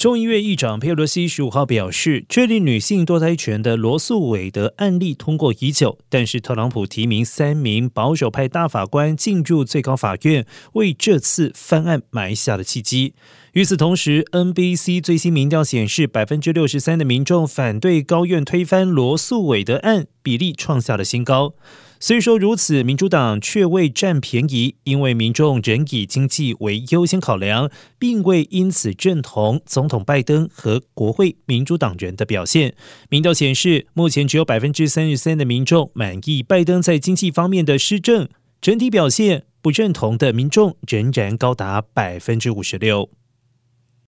众议院议长佩洛西十五号表示，确立女性堕胎权的罗素韦德案例通过已久，但是特朗普提名三名保守派大法官进入最高法院，为这次翻案埋下了契机。与此同时，NBC 最新民调显示，百分之六十三的民众反对高院推翻罗素韦德案，比例创下了新高。虽说如此，民主党却未占便宜，因为民众仍以经济为优先考量，并未因此认同总统拜登和国会民主党人的表现。民调显示，目前只有百分之三十三的民众满意拜登在经济方面的施政，整体表现不认同的民众仍然高达百分之五十六。